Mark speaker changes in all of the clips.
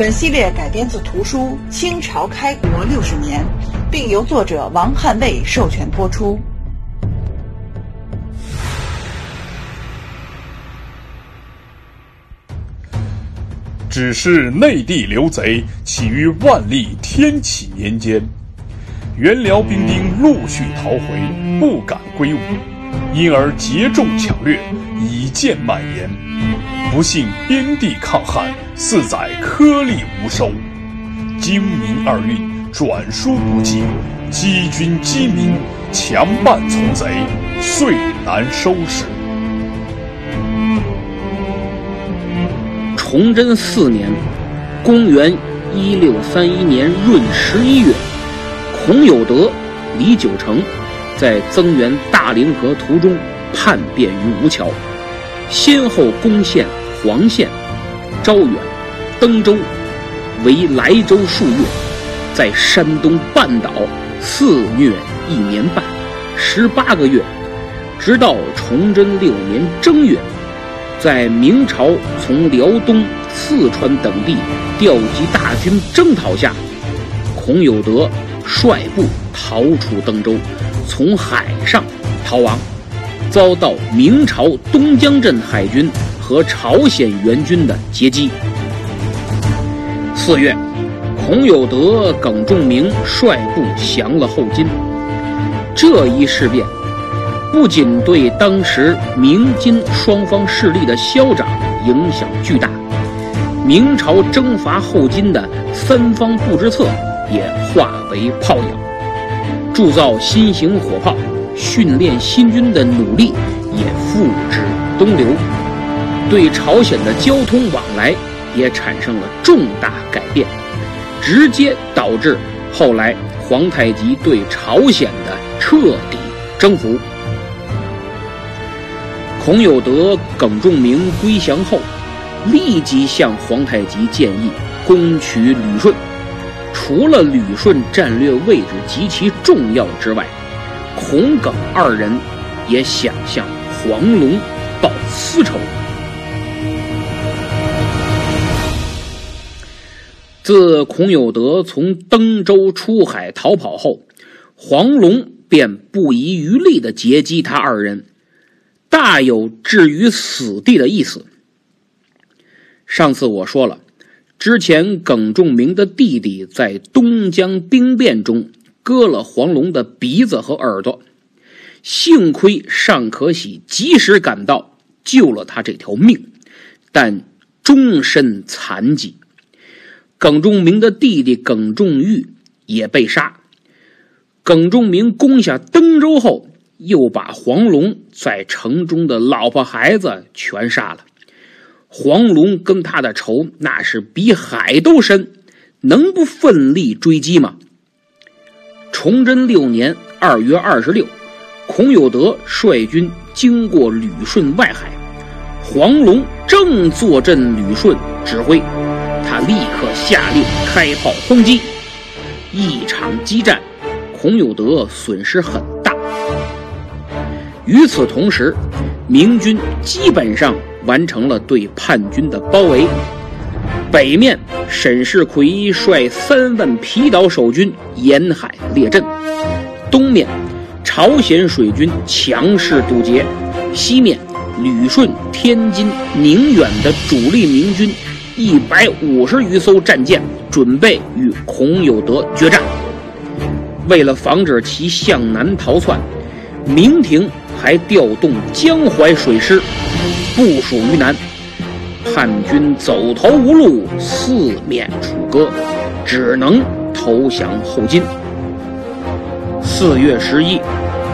Speaker 1: 本系列改编自图书《清朝开国六十年》，并由作者王汉卫授权播出。
Speaker 2: 只是内地流贼起于万历天启年间，元辽兵丁陆续逃回，不敢归伍，因而结众抢掠，以渐蔓延。不幸边地抗旱，四载颗粒无收，精民二运转输不济，积军积民，强办从贼，遂难收拾。
Speaker 3: 崇祯四年，公元一六三一年闰十一月，孔有德、李九成在增援大凌河途中叛变于吴桥，先后攻陷黄县、招远、登州，为莱州数月，在山东半岛肆虐一年半，十八个月，直到崇祯六年正月。在明朝从辽东、四川等地调集大军征讨下，孔有德率部逃出登州，从海上逃亡，遭到明朝东江镇海军和朝鲜援军的截击。四月，孔有德、耿仲明率部降了后金。这一事变。不仅对当时明金双方势力的消长影响巨大，明朝征伐后金的三方布置策也化为泡影，铸造新型火炮、训练新军的努力也付之东流，对朝鲜的交通往来也产生了重大改变，直接导致后来皇太极对朝鲜的彻底征服。孔有德、耿仲明归降后，立即向皇太极建议攻取旅顺。除了旅顺战略位置极其重要之外，孔耿二人也想向黄龙报私仇。自孔有德从登州出海逃跑后，黄龙便不遗余力地截击他二人。大有置于死地的意思。上次我说了，之前耿仲明的弟弟在东江兵变中割了黄龙的鼻子和耳朵，幸亏尚可喜及时赶到，救了他这条命，但终身残疾。耿仲明的弟弟耿仲玉也被杀。耿仲明攻下登州后。又把黄龙在城中的老婆孩子全杀了。黄龙跟他的仇那是比海都深，能不奋力追击吗？崇祯六年二月二十六，孔有德率军经过旅顺外海，黄龙正坐镇旅顺指挥，他立刻下令开炮轰击。一场激战，孔有德损失很大。与此同时，明军基本上完成了对叛军的包围。北面，沈世奎率三万皮岛守军沿海列阵；东面，朝鲜水军强势堵截；西面，旅顺、天津、宁远的主力明军一百五十余艘战舰准备与孔有德决战。为了防止其向南逃窜，明廷。还调动江淮水师部署于南，叛军走投无路，四面楚歌，只能投降后金。四月十一，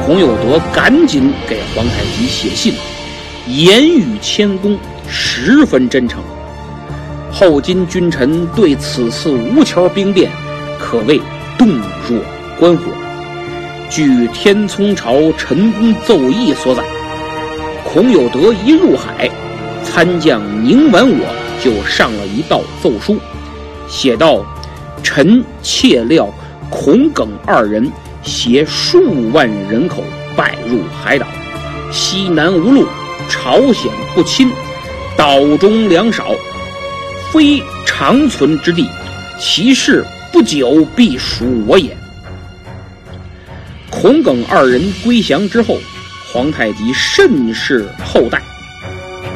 Speaker 3: 孔有德赶紧给皇太极写信，言语谦恭，十分真诚。后金君臣对此次吴桥兵变可谓洞若观火。据天聪朝陈公奏议所载，孔有德一入海，参将宁完我就上了一道奏书，写道：“臣窃料孔耿二人携数万人口败入海岛，西南无路，朝鲜不侵，岛中粮少。”非长存之地，其事不久必属我也。孔耿二人归降之后，皇太极甚是厚待。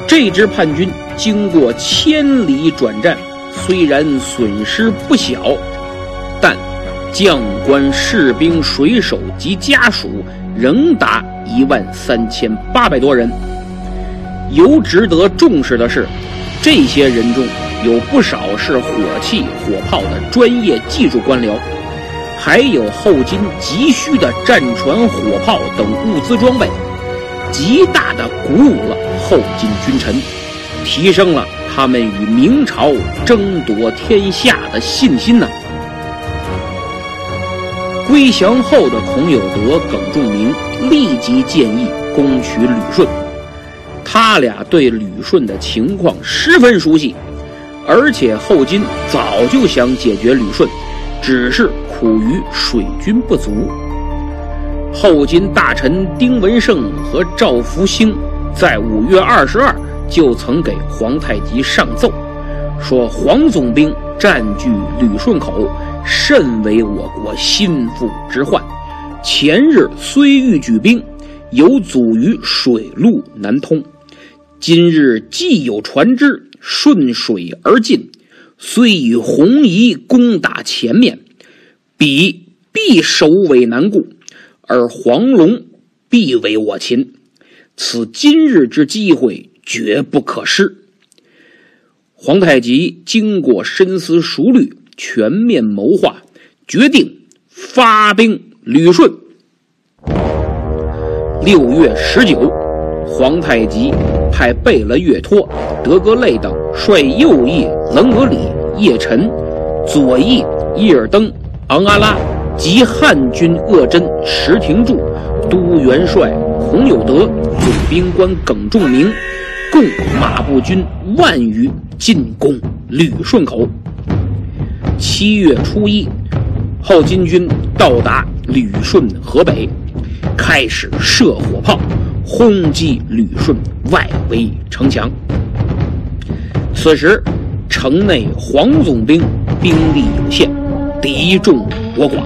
Speaker 3: 这支叛军经过千里转战，虽然损失不小，但将官、士兵、水手及家属仍达一万三千八百多人。尤值得重视的是，这些人中。有不少是火器、火炮的专业技术官僚，还有后金急需的战船、火炮等物资装备，极大的鼓舞了后金君臣，提升了他们与明朝争夺天下的信心呢。归降后的孔有德、耿仲明立即建议攻取旅顺，他俩对旅顺的情况十分熟悉。而且后金早就想解决旅顺，只是苦于水军不足。后金大臣丁文胜和赵福兴在五月二十二就曾给皇太极上奏，说黄总兵占据旅顺口，甚为我国心腹之患。前日虽欲举兵，有阻于水路难通，今日既有船只。顺水而进，虽以红夷攻打前面，彼必首尾难顾，而黄龙必为我擒。此今日之机会，绝不可失。皇太极经过深思熟虑，全面谋划，决定发兵旅顺。六月十九。皇太极派贝勒岳托、德格类等率右翼棱格里、叶臣、左翼伊尔登、昂阿拉及汉军鄂真石廷柱、都元帅孔有德、总兵官耿仲明，共马步军万余进攻旅顺口。七月初一，后金军到达旅顺河北，开始射火炮。轰击旅顺外围城墙。此时，城内黄总兵兵力有限，敌众我寡。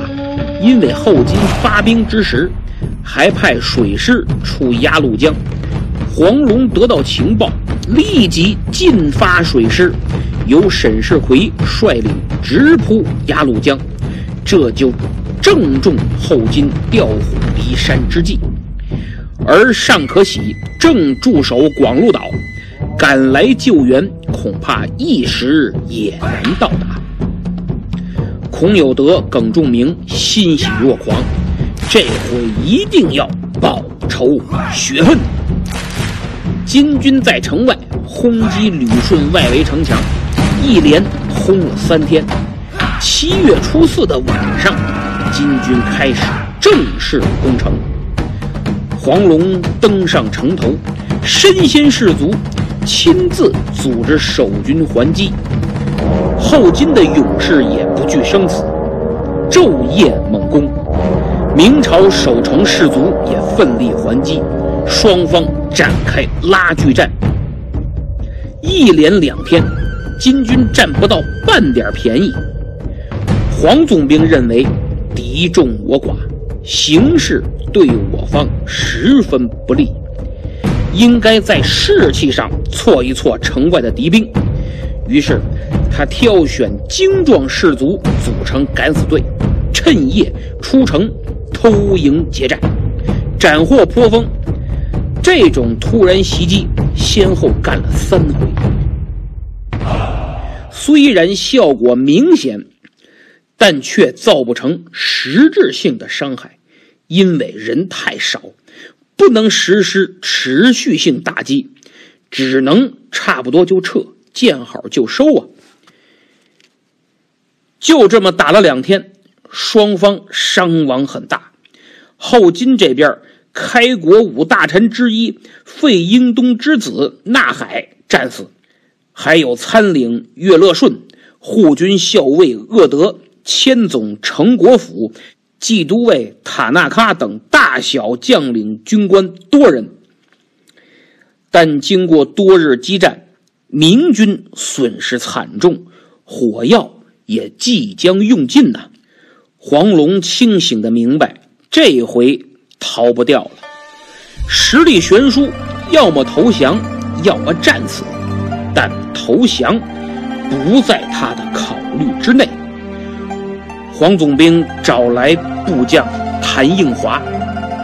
Speaker 3: 因为后金发兵之时，还派水师出鸭绿江，黄龙得到情报，立即进发水师，由沈世奎率领直扑鸭绿江，这就正中后金调虎山之计。而尚可喜正驻守广禄岛，赶来救援恐怕一时也难到达。孔有德、耿仲明欣喜若狂，这回一定要报仇雪恨。金军在城外轰击旅顺外围城墙，一连轰了三天。七月初四的晚上，金军开始正式攻城。黄龙登上城头，身先士卒，亲自组织守军还击。后金的勇士也不惧生死，昼夜猛攻。明朝守城士卒也奋力还击，双方展开拉锯战。一连两天，金军占不到半点便宜。黄总兵认为敌众我寡，形势。对我方十分不利，应该在士气上挫一挫城外的敌兵。于是，他挑选精壮士卒组成敢死队，趁夜出城偷营劫寨，斩获颇丰。这种突然袭击，先后干了三回，虽然效果明显，但却造不成实质性的伤害。因为人太少，不能实施持续性打击，只能差不多就撤，见好就收啊。就这么打了两天，双方伤亡很大。后金这边，开国五大臣之一费英东之子纳海战死，还有参领岳乐顺、护军校尉鄂德、千总成国府、骑都尉塔纳喀等大小将领军官多人。但经过多日激战，明军损失惨重，火药也即将用尽呐。黄龙清醒的明白，这回逃不掉了。实力悬殊，要么投降，要么战死。但投降不在他的考虑之内。黄总兵找来部将谭应华，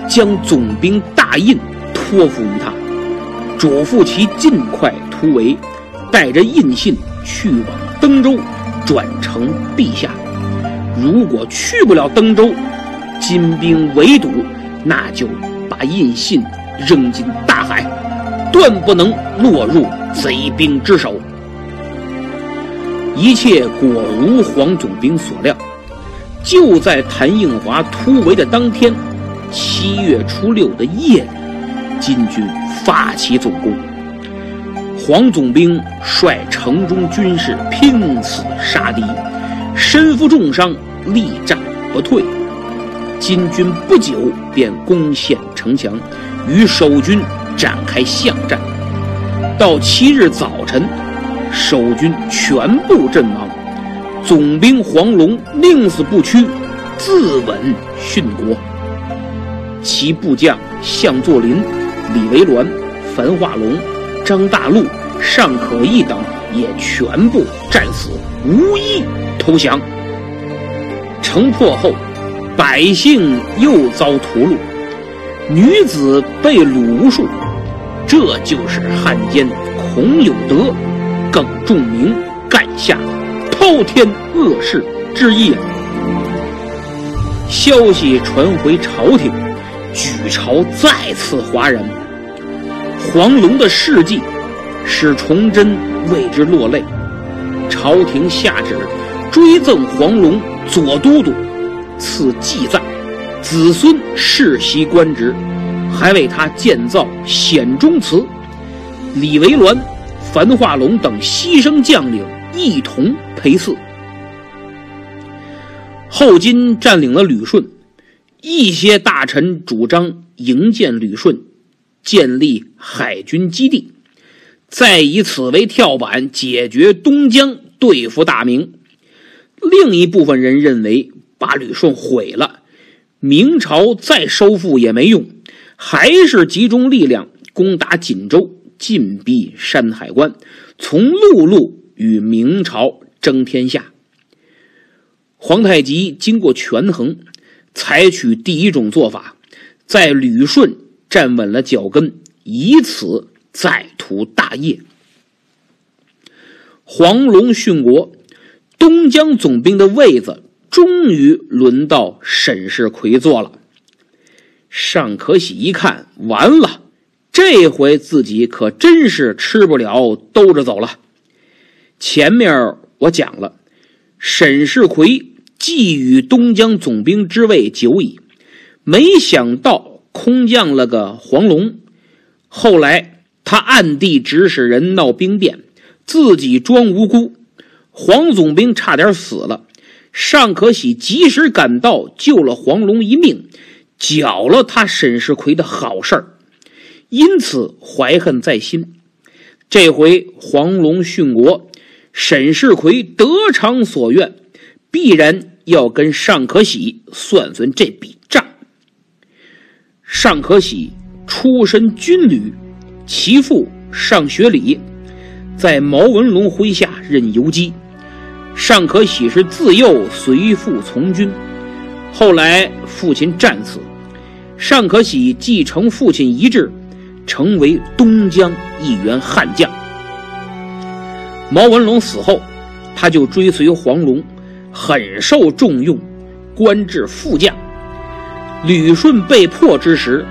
Speaker 3: 将总兵大印托付于他。嘱咐其尽快突围，带着印信去往登州，转呈陛下。如果去不了登州，金兵围堵，那就把印信扔进大海，断不能落入贼兵之手。一切果如黄总兵所料，就在谭应华突围的当天，七月初六的夜里。金军发起总攻，黄总兵率城中军士拼死杀敌，身负重伤，力战不退。金军不久便攻陷城墙，与守军展开巷战。到七日早晨，守军全部阵亡，总兵黄龙宁死不屈，自刎殉国。其部将向作霖。李维銮、樊化龙、张大禄、尚可义等也全部战死，无一投降。城破后，百姓又遭屠戮，女子被掳无数。这就是汉奸孔有德、耿仲明干下滔天恶事之一。消息传回朝廷。举朝再次哗然，黄龙的事迹使崇祯为之落泪。朝廷下旨追赠黄龙左都督，赐祭赞，子孙世袭官职，还为他建造显忠祠。李维銮、樊化龙等牺牲将领一同陪祀。后金占领了旅顺。一些大臣主张营建旅顺，建立海军基地，再以此为跳板解决东江，对付大明。另一部分人认为，把旅顺毁了，明朝再收复也没用，还是集中力量攻打锦州，进逼山海关，从陆路与明朝争天下。皇太极经过权衡。采取第一种做法，在旅顺站稳了脚跟，以此再图大业。黄龙殉国，东江总兵的位子终于轮到沈世奎坐了。尚可喜一看，完了，这回自己可真是吃不了兜着走了。前面我讲了，沈世奎。觊觎东江总兵之位久矣，没想到空降了个黄龙。后来他暗地指使人闹兵变，自己装无辜，黄总兵差点死了。尚可喜及时赶到，救了黄龙一命，缴了他沈世奎的好事儿，因此怀恨在心。这回黄龙殉国，沈世奎得偿所愿，必然。要跟尚可喜算算这笔账。尚可喜出身军旅，其父尚学礼在毛文龙麾下任游击。尚可喜是自幼随父从军，后来父亲战死，尚可喜继承父亲遗志，成为东江一员悍将。毛文龙死后，他就追随黄龙。很受重用，官至副将。旅顺被迫之时，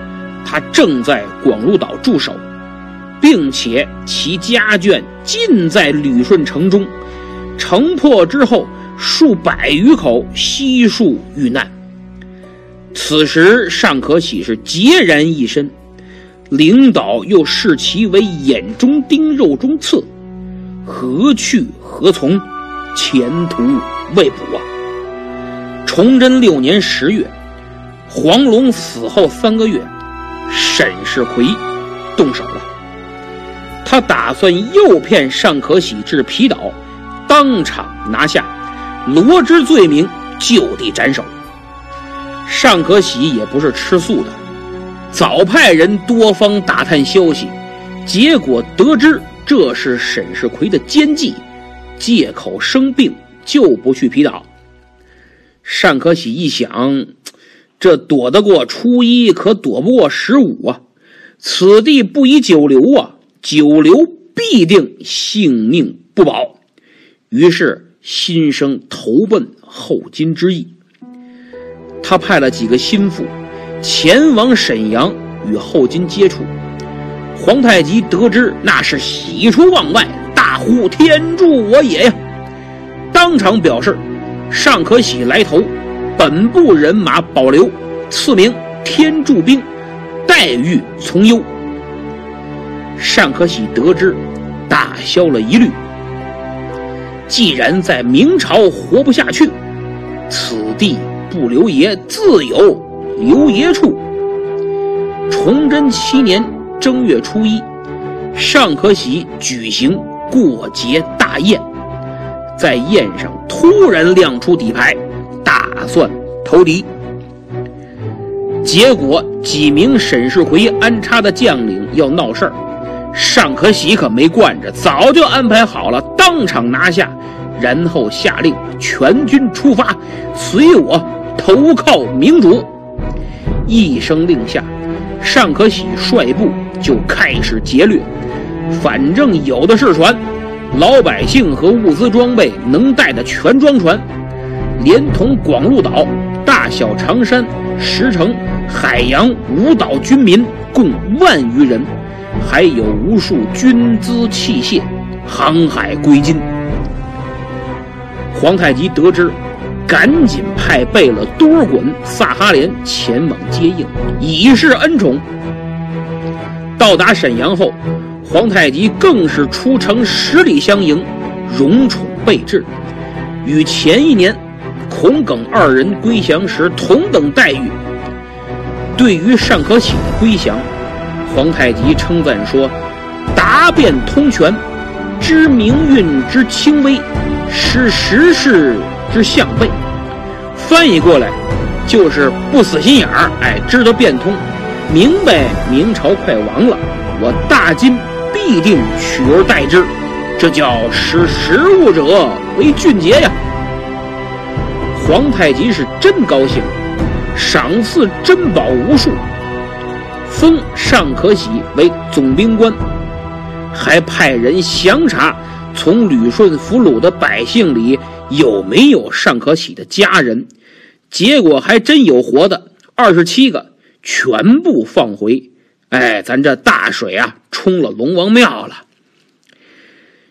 Speaker 3: 他正在广禄岛驻守，并且其家眷尽在旅顺城中。城破之后，数百余口悉数遇难。此时尚可喜是孑然一身，领导又视其为眼中钉、肉中刺，何去何从？前途未卜啊！崇祯六年十月，黄龙死后三个月，沈世奎动手了。他打算诱骗尚可喜至皮岛，当场拿下，罗织罪名，就地斩首。尚可喜也不是吃素的，早派人多方打探消息，结果得知这是沈世奎的奸计，借口生病就不去皮岛。尚可喜一想，这躲得过初一，可躲不过十五啊！此地不宜久留啊，久留必定性命不保。于是心生投奔后金之意。他派了几个心腹前往沈阳与后金接触。皇太极得知，那是喜出望外，大呼：“天助我也呀！”当场表示。尚可喜来投，本部人马保留，赐名天助兵，待遇从优。尚可喜得知，打消了疑虑。既然在明朝活不下去，此地不留爷，自有留爷处。崇祯七年正月初一，尚可喜举行过节大宴。在宴上突然亮出底牌，打算投敌。结果几名沈世奎安插的将领要闹事儿，尚可喜可没惯着，早就安排好了，当场拿下，然后下令全军出发，随我投靠明主。一声令下，尚可喜率部就开始劫掠，反正有的是船。老百姓和物资装备能带的全装船，连同广禄岛、大小长山、石城、海洋五岛军民共万余人，还有无数军资器械，航海归金。皇太极得知，赶紧派贝勒多尔衮、萨哈连前往接应，以示恩宠。到达沈阳后。皇太极更是出城十里相迎，荣宠备至，与前一年孔耿二人归降时同等待遇。对于尚可喜的归降，皇太极称赞说：“答辩通权，知明运之轻微，识时势之向背。”翻译过来就是不死心眼儿，哎，知道变通，明白明朝快亡了，我大金。必定取而代之，这叫识时务者为俊杰呀！皇太极是真高兴，赏赐珍宝无数，封尚可喜为总兵官，还派人详查从旅顺俘虏的百姓里有没有尚可喜的家人，结果还真有活的，二十七个，全部放回。哎，咱这大水啊，冲了龙王庙了。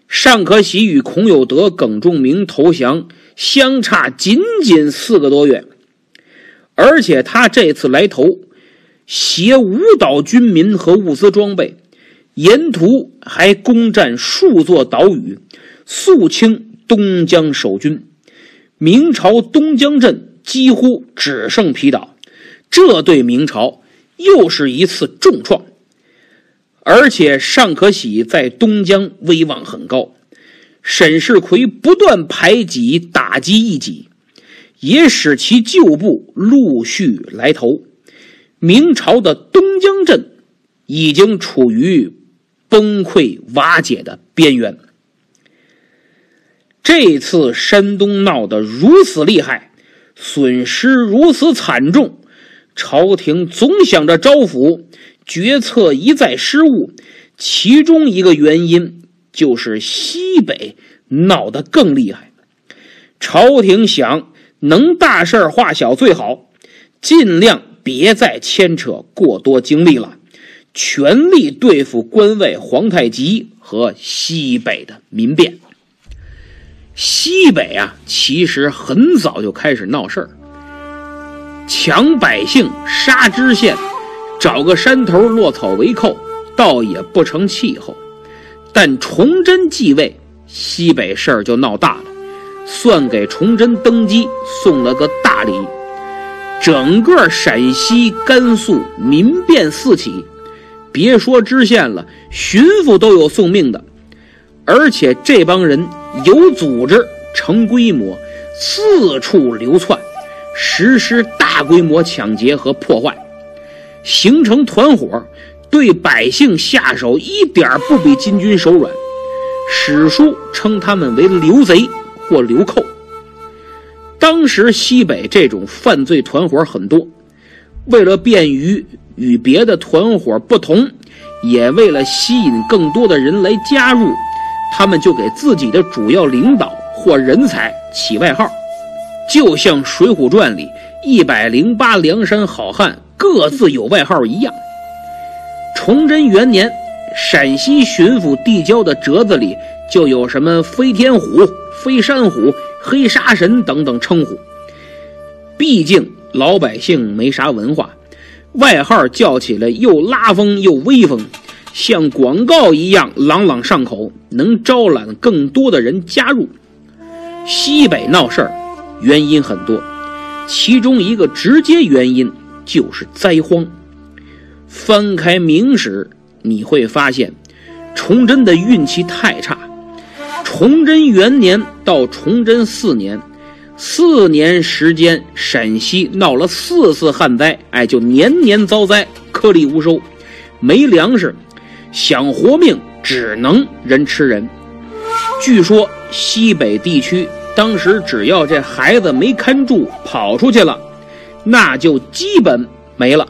Speaker 3: 尚可喜与孔有德、耿仲明投降，相差仅仅四个多月，而且他这次来投，携五岛军民和物资装备，沿途还攻占数座岛屿，肃清东江守军。明朝东江镇几乎只剩皮岛，这对明朝。又是一次重创，而且尚可喜在东江威望很高，沈世奎不断排挤打击异己，也使其旧部陆续来投。明朝的东江镇已经处于崩溃瓦解的边缘。这次山东闹得如此厉害，损失如此惨重。朝廷总想着招抚，决策一再失误，其中一个原因就是西北闹得更厉害。朝廷想能大事化小最好，尽量别再牵扯过多精力了，全力对付关外皇太极和西北的民变。西北啊，其实很早就开始闹事儿，抢百姓、杀知县，找个山头落草为寇，倒也不成气候。但崇祯继位，西北事儿就闹大了，算给崇祯登基送了个大礼。整个陕西、甘肃民变四起，别说知县了，巡抚都有送命的。而且这帮人有组织、成规模，四处流窜，实施大规模抢劫和破坏，形成团伙，对百姓下手一点不比金军手软。史书称他们为流贼或流寇。当时西北这种犯罪团伙很多，为了便于与别的团伙不同，也为了吸引更多的人来加入，他们就给自己的主要领导或人才起外号，就像《水浒传》里一百零八梁山好汉各自有外号一样。崇祯元年，陕西巡抚递交的折子里就有什么“飞天虎”“飞山虎”。黑沙神等等称呼，毕竟老百姓没啥文化，外号叫起来又拉风又威风，像广告一样朗朗上口，能招揽更多的人加入。西北闹事儿，原因很多，其中一个直接原因就是灾荒。翻开明史，你会发现，崇祯的运气太差。崇祯元年到崇祯四年，四年时间，陕西闹了四次旱灾，哎，就年年遭灾，颗粒无收，没粮食，想活命只能人吃人。据说西北地区当时只要这孩子没看住跑出去了，那就基本没了，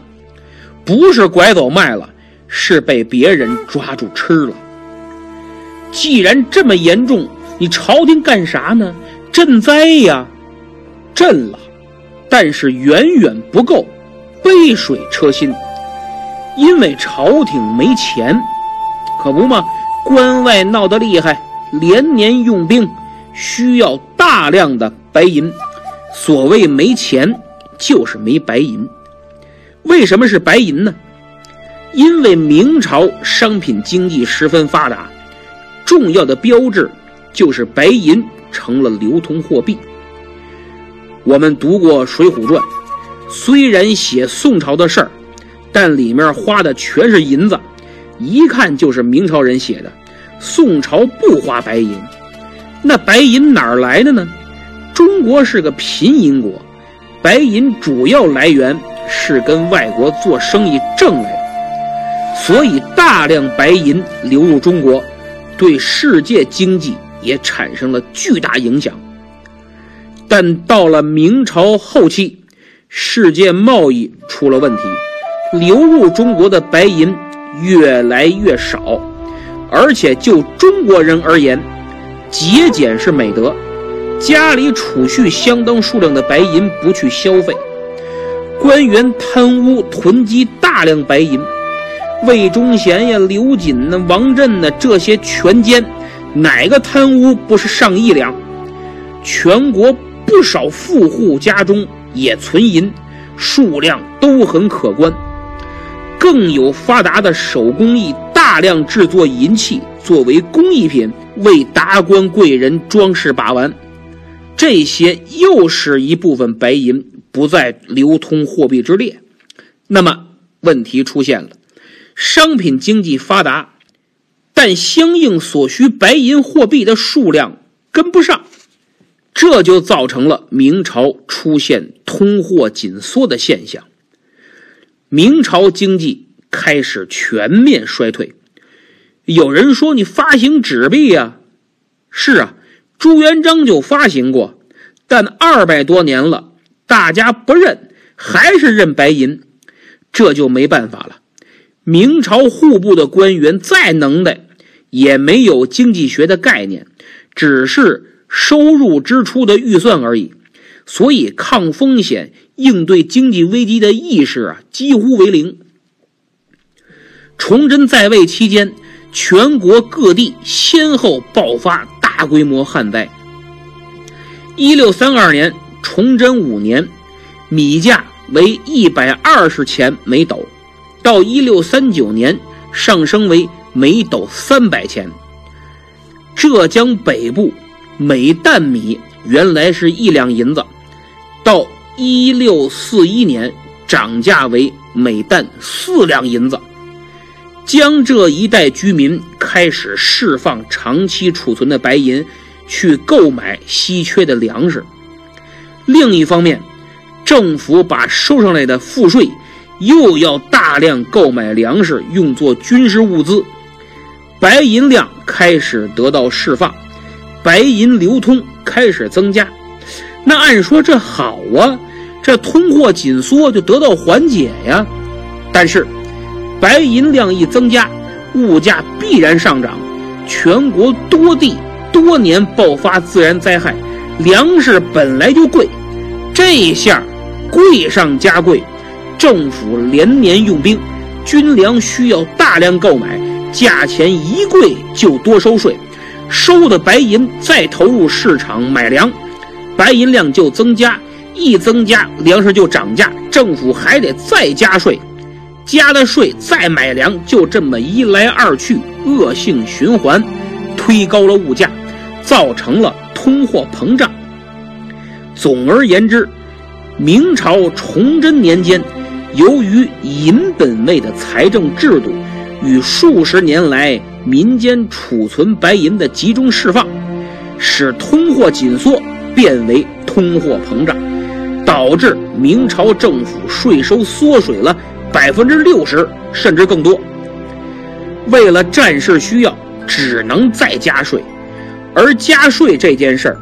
Speaker 3: 不是拐走卖了，是被别人抓住吃了。既然这么严重，你朝廷干啥呢？赈灾呀，赈了，但是远远不够，杯水车薪。因为朝廷没钱，可不嘛，关外闹得厉害，连年用兵，需要大量的白银。所谓没钱，就是没白银。为什么是白银呢？因为明朝商品经济十分发达。重要的标志就是白银成了流通货币。我们读过《水浒传》，虽然写宋朝的事儿，但里面花的全是银子，一看就是明朝人写的。宋朝不花白银，那白银哪儿来的呢？中国是个贫银国，白银主要来源是跟外国做生意挣来的，所以大量白银流入中国。对世界经济也产生了巨大影响，但到了明朝后期，世界贸易出了问题，流入中国的白银越来越少，而且就中国人而言，节俭是美德，家里储蓄相当数量的白银不去消费，官员贪污囤积大量白银。魏忠贤呀，刘瑾呐，王震呐，这些权奸，哪个贪污不是上亿两？全国不少富户家中也存银，数量都很可观。更有发达的手工艺，大量制作银器作为工艺品，为达官贵人装饰把玩。这些又是一部分白银不在流通货币之列。那么问题出现了。商品经济发达，但相应所需白银货币的数量跟不上，这就造成了明朝出现通货紧缩的现象。明朝经济开始全面衰退。有人说：“你发行纸币呀？”是啊，朱元璋就发行过，但二百多年了，大家不认，还是认白银，这就没办法了。明朝户部的官员再能耐，也没有经济学的概念，只是收入支出的预算而已，所以抗风险、应对经济危机的意识啊，几乎为零。崇祯在位期间，全国各地先后爆发大规模旱灾，一六三二年，崇祯五年，米价为一百二十钱每斗，到一六三九年上升为每斗三百钱。浙江北部每担米原来是一两银子，到一六四一年涨价为每担四两银子。江浙一带居民开始释放长期储存的白银，去购买稀缺的粮食。另一方面，政府把收上来的赋税又要大量购买粮食，用作军事物资，白银量开始得到释放，白银流通开始增加。那按说这好啊，这通货紧缩就得到缓解呀。但是。白银量一增加，物价必然上涨。全国多地多年爆发自然灾害，粮食本来就贵，这下贵上加贵。政府连年用兵，军粮需要大量购买，价钱一贵就多收税。收的白银再投入市场买粮，白银量就增加，一增加粮食就涨价，政府还得再加税。加的税再买粮，就这么一来二去，恶性循环，推高了物价，造成了通货膨胀。总而言之，明朝崇祯年间，由于银本位的财政制度与数十年来民间储存白银的集中释放，使通货紧缩变为通货膨胀，导致明朝政府税收缩水了。百分之六十甚至更多。为了战事需要，只能再加税，而加税这件事儿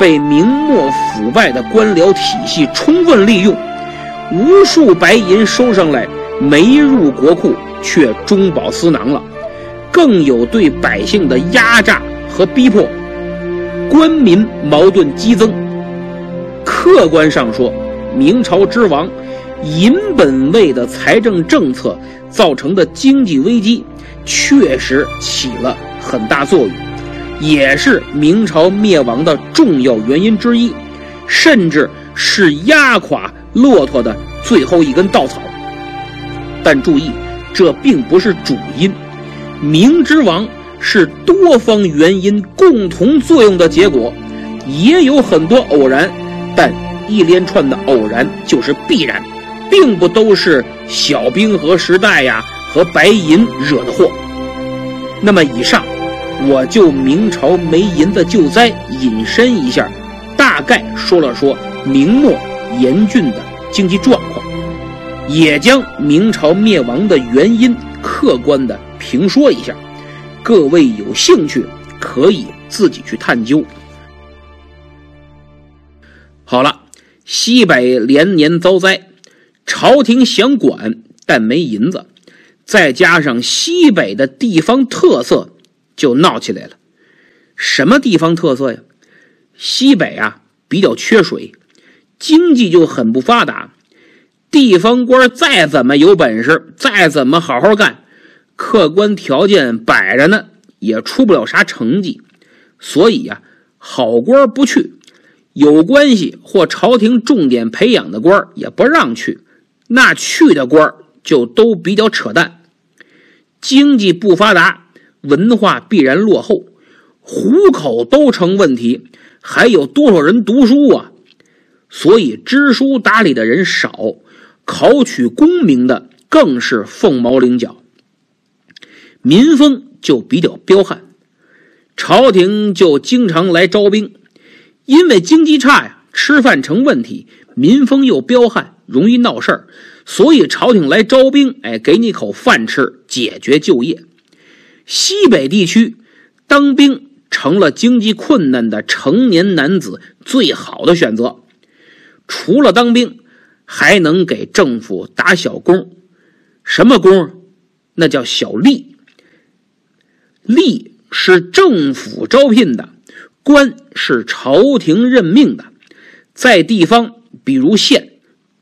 Speaker 3: 被明末腐败的官僚体系充分利用，无数白银收上来没入国库，却中饱私囊了。更有对百姓的压榨和逼迫，官民矛盾激增。客观上说，明朝之亡。银本位的财政政策造成的经济危机，确实起了很大作用，也是明朝灭亡的重要原因之一，甚至是压垮骆驼的最后一根稻草。但注意，这并不是主因，明之亡是多方原因共同作用的结果，也有很多偶然，但一连串的偶然就是必然。并不都是小冰河时代呀和白银惹的祸。那么以上，我就明朝没银的救灾引申一下，大概说了说明末严峻的经济状况，也将明朝灭亡的原因客观的评说一下。各位有兴趣可以自己去探究。好了，西北连年遭灾。朝廷想管，但没银子，再加上西北的地方特色，就闹起来了。什么地方特色呀？西北啊，比较缺水，经济就很不发达。地方官再怎么有本事，再怎么好好干，客观条件摆着呢，也出不了啥成绩。所以呀，好官不去，有关系或朝廷重点培养的官也不让去。那去的官就都比较扯淡，经济不发达，文化必然落后，糊口都成问题，还有多少人读书啊？所以知书达理的人少，考取功名的更是凤毛麟角。民风就比较彪悍，朝廷就经常来招兵，因为经济差呀，吃饭成问题，民风又彪悍。容易闹事儿，所以朝廷来招兵，哎，给你口饭吃，解决就业。西北地区当兵成了经济困难的成年男子最好的选择。除了当兵，还能给政府打小工。什么工？那叫小吏。吏是政府招聘的，官是朝廷任命的，在地方，比如县。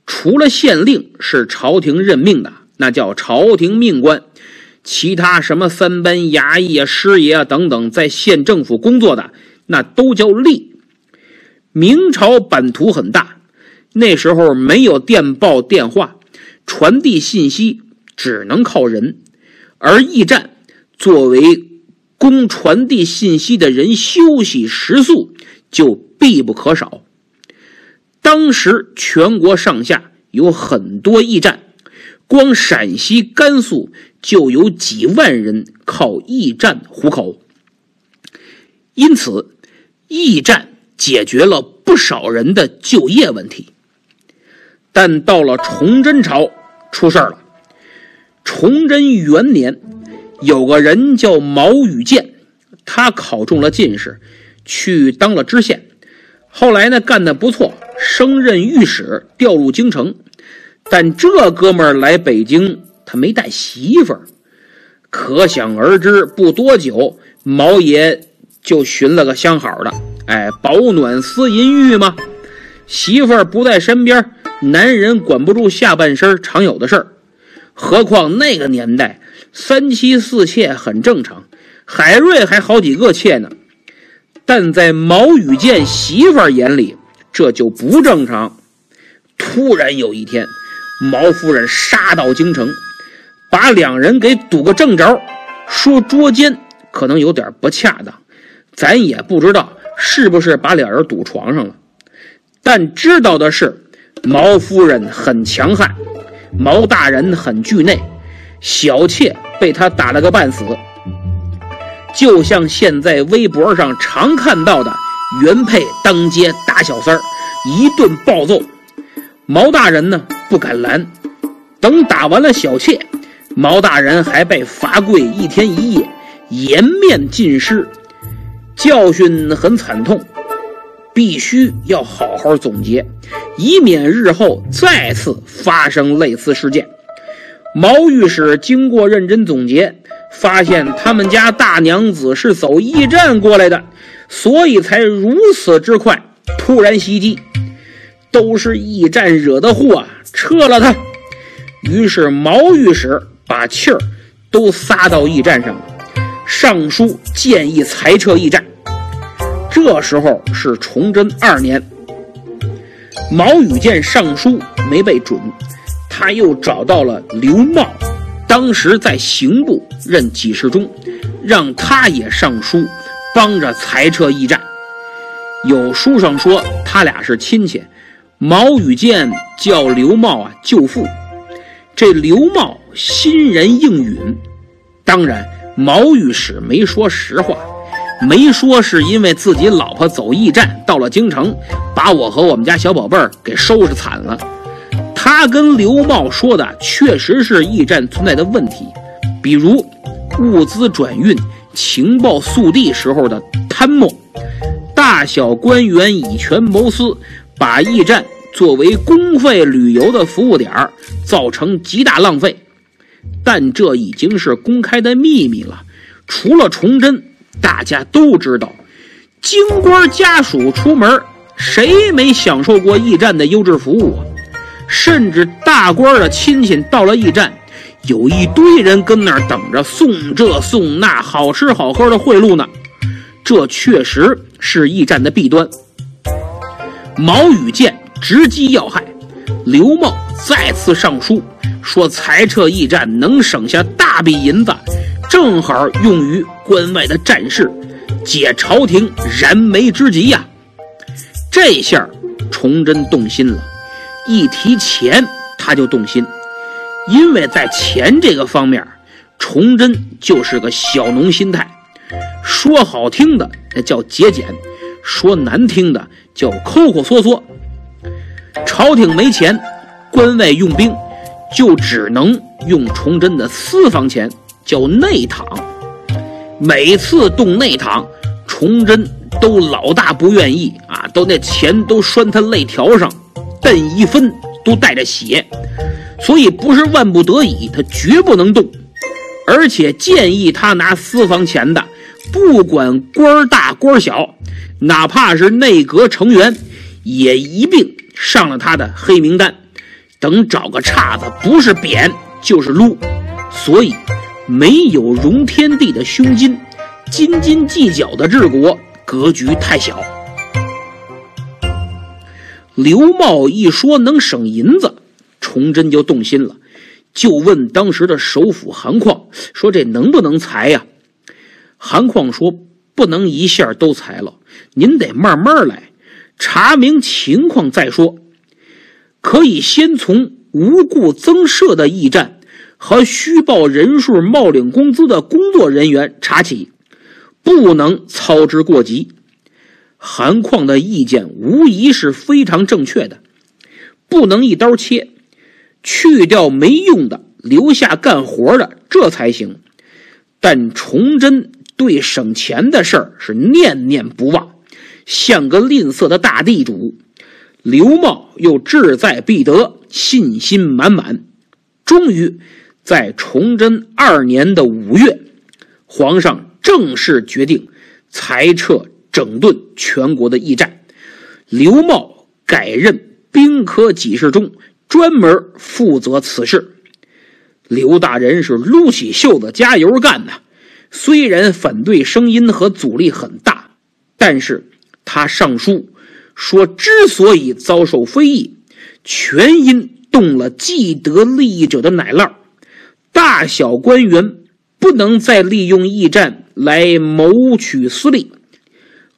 Speaker 3: 除了县令是朝廷任命的，那叫朝廷命官；其他什么三班衙役啊、师爷啊等等，在县政府工作的，那都叫吏。明朝版图很大，那时候没有电报、电话，传递信息只能靠人，而驿站作为供传递信息的人休息食宿，就必不可少。当时全国上下有很多驿站，光陕西、甘肃就有几万人靠驿站糊口。因此，驿站解决了不少人的就业问题。但到了崇祯朝，出事了。崇祯元年，有个人叫毛羽健，他考中了进士，去当了知县。后来呢，干得不错，升任御史，调入京城。但这哥们儿来北京，他没带媳妇儿，可想而知，不多久，毛爷。就寻了个相好的，哎，保暖思淫欲嘛。媳妇儿不在身边，男人管不住下半身，常有的事儿。何况那个年代，三妻四妾很正常，海瑞还好几个妾呢。但在毛羽建媳妇眼里，这就不正常。突然有一天，毛夫人杀到京城，把两人给堵个正着，说捉奸可能有点不恰当。咱也不知道是不是把俩人堵床上了，但知道的是，毛夫人很强悍，毛大人很惧内，小妾被他打了个半死，就像现在微博上常看到的原配当街打小三儿，一顿暴揍。毛大人呢不敢拦，等打完了小妾，毛大人还被罚跪一天一夜，颜面尽失。教训很惨痛，必须要好好总结，以免日后再次发生类似事件。毛御史经过认真总结，发现他们家大娘子是走驿站过来的，所以才如此之快突然袭击，都是驿站惹的祸啊，撤了他。于是毛御史把气儿都撒到驿站上了。上书建议裁撤驿站。这时候是崇祯二年，毛羽见上书没被准，他又找到了刘茂，当时在刑部任给事中，让他也上书帮着裁撤驿站。有书上说他俩是亲戚，毛羽健叫刘茂啊舅父，这刘茂欣然应允。当然。毛御史没说实话，没说是因为自己老婆走驿站到了京城，把我和我们家小宝贝儿给收拾惨了。他跟刘茂说的确实是驿站存在的问题，比如物资转运、情报速递时候的贪墨，大小官员以权谋私，把驿站作为公费旅游的服务点儿造成极大浪费。但这已经是公开的秘密了，除了崇祯，大家都知道。京官家属出门，谁没享受过驿站的优质服务啊？甚至大官的亲戚到了驿站，有一堆人跟那儿等着送这送那，好吃好喝的贿赂呢。这确实是驿站的弊端。毛羽建直击要害，刘茂再次上书。说裁撤驿站能省下大笔银子，正好用于关外的战事，解朝廷燃眉之急呀！这下崇祯动心了，一提钱他就动心，因为在钱这个方面，崇祯就是个小农心态，说好听的那叫节俭，说难听的叫抠抠缩缩。朝廷没钱，关外用兵。就只能用崇祯的私房钱，叫内帑。每次动内帑，崇祯都老大不愿意啊，都那钱都拴他肋条上，蹬一分都带着血，所以不是万不得已，他绝不能动。而且建议他拿私房钱的，不管官大官小，哪怕是内阁成员，也一并上了他的黑名单。等找个岔子，不是贬就是撸，所以没有容天地的胸襟，斤斤计较的治国格局太小。刘茂一说能省银子，崇祯就动心了，就问当时的首辅韩况说：“这能不能裁呀？”韩况说：“不能一下都裁了，您得慢慢来，查明情况再说。可以先从无故增设的驿站和虚报人数、冒领工资的工作人员查起，不能操之过急。”韩况的意见无疑是非常正确的，不能一刀切，去掉没用的，留下干活的，这才行。但崇祯对省钱的事儿是念念不忘，像个吝啬的大地主。刘茂又志在必得，信心满满。终于在崇祯二年的五月，皇上正式决定裁撤。整顿全国的驿站，刘茂改任兵科给事中，专门负责此事。刘大人是撸起袖子加油干呐！虽然反对声音和阻力很大，但是他上书说，之所以遭受非议，全因动了既得利益者的奶酪，大小官员不能再利用驿站来谋取私利。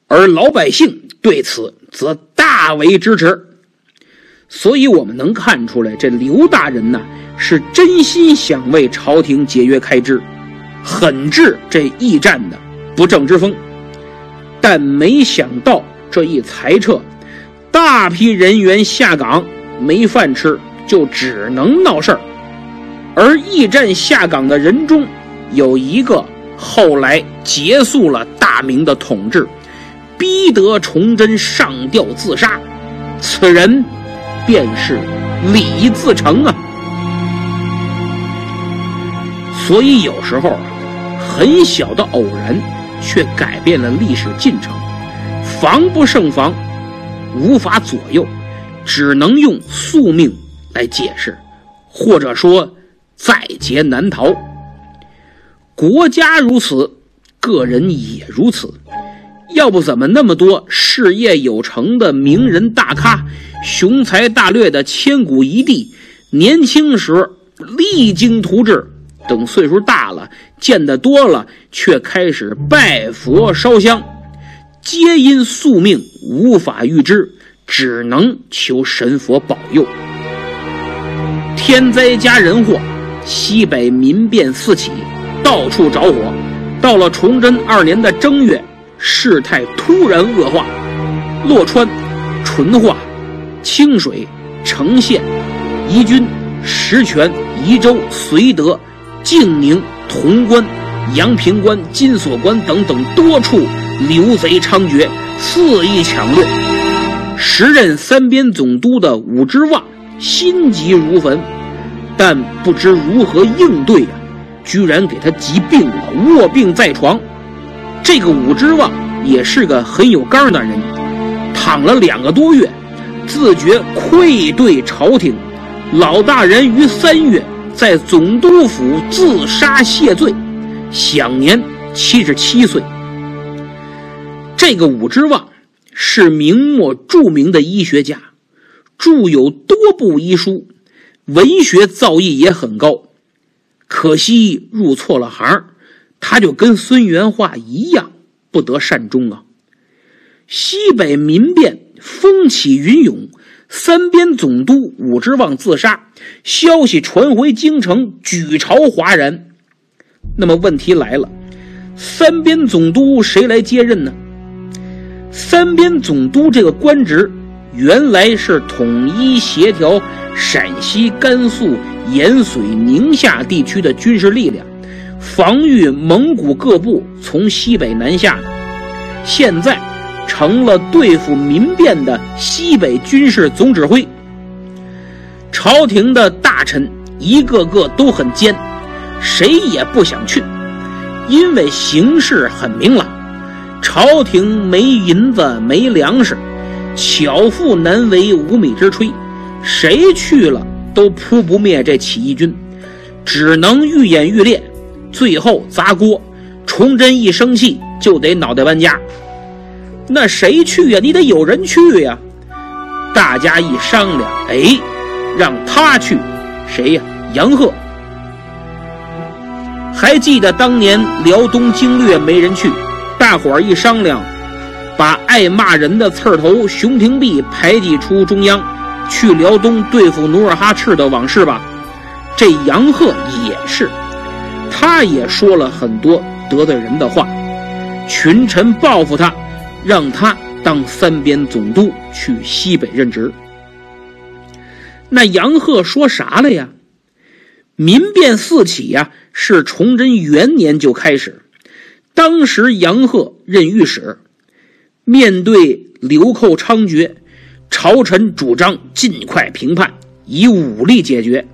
Speaker 3: 而老百姓对此则大为支持，所以我们能看出来，这刘大人呢是真心想为朝廷节约开支，狠治这驿站的不正之风。但没想到这一裁撤，大批人员下岗没饭吃，就只能闹事儿。而驿站下岗的人中，有一个后来结束了大明的统治。逼得崇祯上吊自杀，此人便是李自成啊。所以有时候啊很小的偶然，却改变了历史进程。防不胜防，无法左右，只能用宿命来解释，或者说在劫难逃。国家如此，个人也如此。要不怎么那么多事业有成的名人大咖、雄才大略的千古一帝，年轻时励精图治，等岁数大了，见得多了，却开始拜佛烧香，皆因宿命无法预知，只能求神佛保佑。天灾加人祸，西北民变四起，到处着火。到了崇祯二年的正月。事态突然恶化，洛川、淳化、清水、成县、宜君、石泉、宜州、绥德、静宁、潼关、阳平关、金锁关等等多处流贼猖獗，肆意抢掠。时任三边总督的武之望心急如焚，但不知如何应对啊，居然给他急病了，卧病在床。这个武之望也是个很有刚的人，躺了两个多月，自觉愧对朝廷。老大人于三月在总督府自杀谢罪，享年七十七岁。这个武之望是明末著名的医学家，著有多部医书，文学造诣也很高。可惜入错了行。他就跟孙元化一样，不得善终啊！西北民变风起云涌，三边总督武之望自杀，消息传回京城，举朝哗然。那么问题来了，三边总督谁来接任呢？三边总督这个官职，原来是统一协调陕西、甘肃、延绥、宁夏地区的军事力量。防御蒙古各部从西北南下的，现在成了对付民变的西北军事总指挥。朝廷的大臣一个个都很奸，谁也不想去，因为形势很明朗，朝廷没银子没粮食，巧妇难为无米之炊，谁去了都扑不灭这起义军，只能愈演愈烈。最后砸锅，崇祯一生气就得脑袋搬家。那谁去呀？你得有人去呀。大家一商量，哎，让他去，谁呀？杨鹤。还记得当年辽东经略没人去，大伙儿一商量，把爱骂人的刺儿头熊廷弼排挤出中央，去辽东对付努尔哈赤的往事吧。这杨鹤也是，他也说了很多得罪人的话，群臣报复他，让他当三边总督去西北任职。那杨鹤说啥了呀？民变四起呀，是崇祯元年就开始。当时杨鹤任御史，面对流寇猖獗，朝臣主张尽快平叛，以武力解决。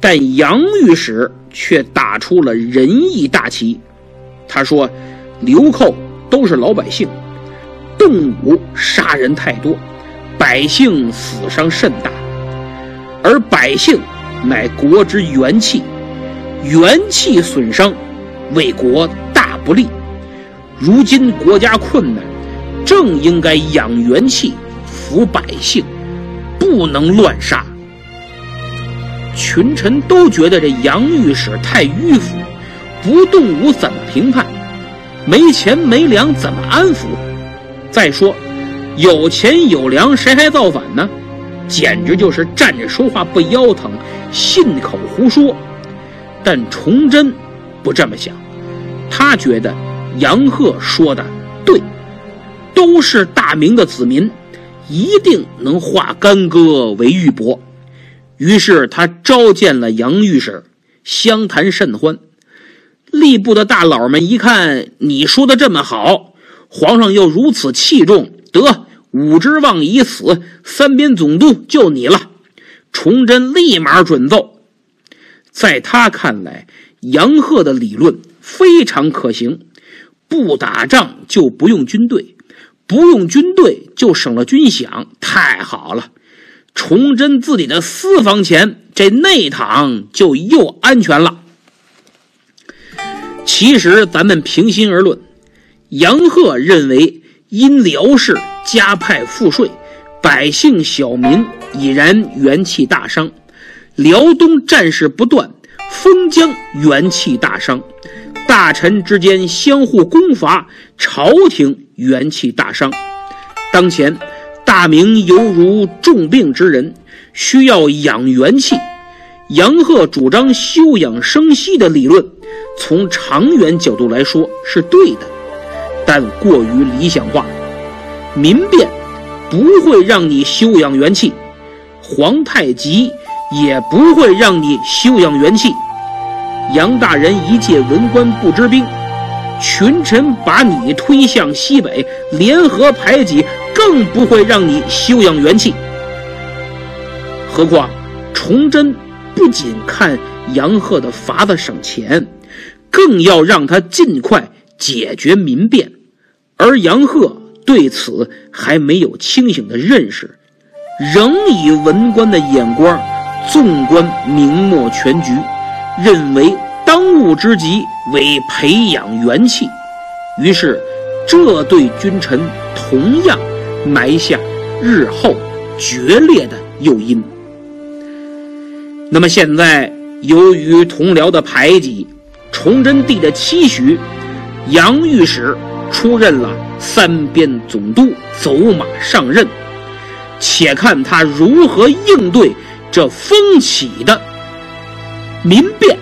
Speaker 3: 但杨御史却打出了仁义大旗。他说：“流寇都是老百姓，动武杀人太多，百姓死伤甚大，而百姓。”乃国之元气，元气损伤，为国大不利。如今国家困难，正应该养元气，抚百姓，不能乱杀。群臣都觉得这杨御史太迂腐，不动武怎么评判？没钱没粮怎么安抚？再说，有钱有粮谁还造反呢？简直就是站着说话不腰疼。信口胡说，但崇祯不这么想，他觉得杨鹤说的对，都是大明的子民，一定能化干戈为玉帛。于是他召见了杨御史，相谈甚欢。吏部的大佬们一看你说的这么好，皇上又如此器重，得武之望已死，三边总督就你了。崇祯立马准奏，在他看来，杨鹤的理论非常可行。不打仗就不用军队，不用军队就省了军饷，太好了！崇祯自己的私房钱，这内堂就又安全了。其实，咱们平心而论，杨鹤认为因辽氏加派赋税。百姓小民已然元气大伤，辽东战事不断，封疆元气大伤，大臣之间相互攻伐，朝廷元气大伤。当前大明犹如重病之人，需要养元气。杨鹤主张休养生息的理论，从长远角度来说是对的，但过于理想化。民变。不会让你休养元气，皇太极也不会让你休养元气。杨大人一介文官不知兵，群臣把你推向西北，联合排挤，更不会让你休养元气。何况崇祯不仅看杨鹤的法子省钱，更要让他尽快解决民变，而杨鹤。对此还没有清醒的认识，仍以文官的眼光纵观明末全局，认为当务之急为培养元气，于是这对君臣同样埋下日后决裂的诱因。那么现在，由于同僚的排挤，崇祯帝的期许，杨御史出任了。三边总督走马上任，且看他如何应对这风起的民变。